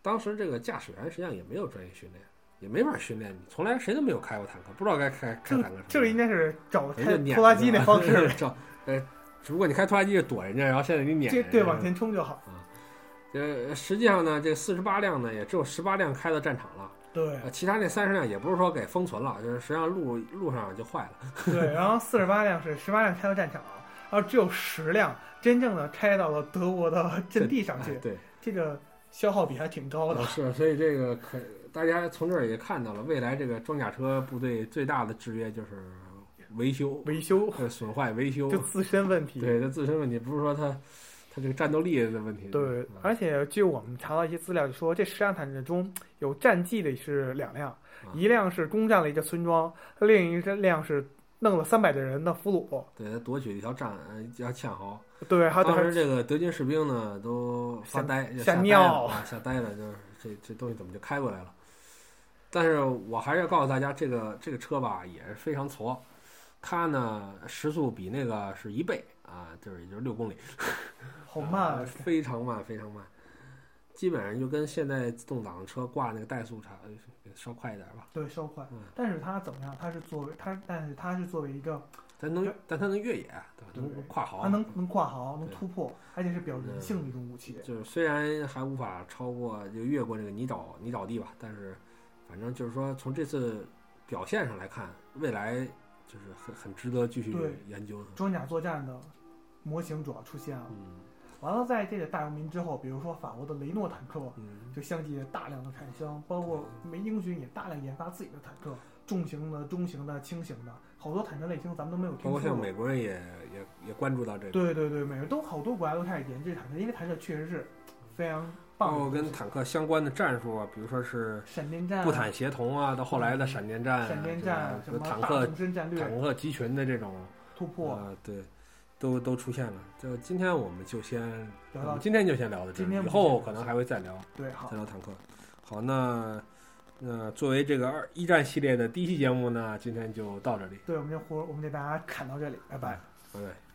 当时这个驾驶员实际上也没有专业训练，也没法训练你，从来谁都没有开过坦克，不知道该开开坦克什么样。
这个应该是找开拖拉机那方式，
找呃，只不过你开拖拉机是躲人家，然后现在你撵
对往前冲就好。
呃，实际上呢，这四十八辆呢，也只有十八辆开到战场了，
对
呃，其他那三十辆也不是说给封存了，就是实际上路路上就坏了。
对，然后四十八辆是十八辆开到战场，然后只有十辆真正的开到了德国的 阵地上去，
哎对，
这个消耗比还挺高的
呃。是，所以这个可大家从这儿也看到了，未来这个装甲车部队最大的制约就是维修、
维修
呃损坏、维修
就，自身问题。
对它自身问题，不是说它它这个战斗力的问题。
对
嗯，
而且据我们查到一些资料，就说这十辆坦克中有战绩的是两辆，
啊
一辆是攻占了一个村庄，另一辆是弄了三百的人的俘虏。
对他夺取了一条战呃一条堑壕。
对，
当时这个德军士兵呢都发呆，
吓尿
吓呆了，就是这这东西怎么就开过来了？但是我还是要告诉大家，这个这个车吧也是非常矬，它呢时速比那个是一倍啊，就是也就是六公里，
好慢
非常慢，非常慢，基本上就跟现在自动挡的车挂那个怠速差稍快一点吧。
对，稍快
嗯。
但是它怎么样？它是作为它，但是它是作为一个，
但能，但它能越野，对吧？能
对
跨壕，
它能能跨壕，能突破，而且是比较人性的一种武器。
就是虽然还无法超过就越过这个泥沼泥沼地吧，但是反正就是说从这次表现上来看，未来就是很很值得继续
对
研究的。
装甲作战的模型主要出现了。
嗯
完了，在这个大游民之后，比如说法国的雷诺坦克
嗯，
就相继大量的产生，包括美英军也大量研发自己的坦克，重型的、中型的、轻型的，好多坦克类型咱们都没有听说过。
包括像美国人也也也关注到这个，
对对对，美国都好多国家都开始研制坦克，因为坦克确实是非常
包。括跟坦克相关的战术啊，比如说是
闪电战、
步坦协同啊，到后来的闪电战啊，
闪电战、
坦克
战略
坦克集群的这种
突破，
啊，对，都都出现了。就今天我们就先，
聊到
今天就先聊到这里，以后可能还会再聊。
对，好
再，聊坦克。好，那那作为这个二一战系列的第一期节目呢，今天就到这里，
对，我们就活，我们给大家砍到这里，拜拜。
拜拜。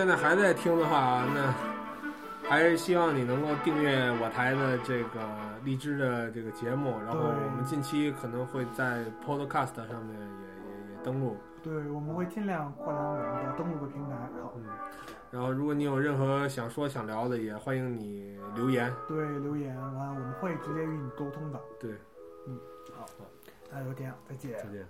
现在还在听的话，那还是希望你能够订阅我台的这个荔枝的这个节目，然后我们近期可能会在 Podcast 上面也也也登录。
对，我们会尽量扩展我们的登录的平台。好，
嗯，然后如果你有任何想说想聊的，也欢迎你留言。
对，留言完了我们会直接与你沟通的。
对，嗯，好
那就这样，再见
再。见。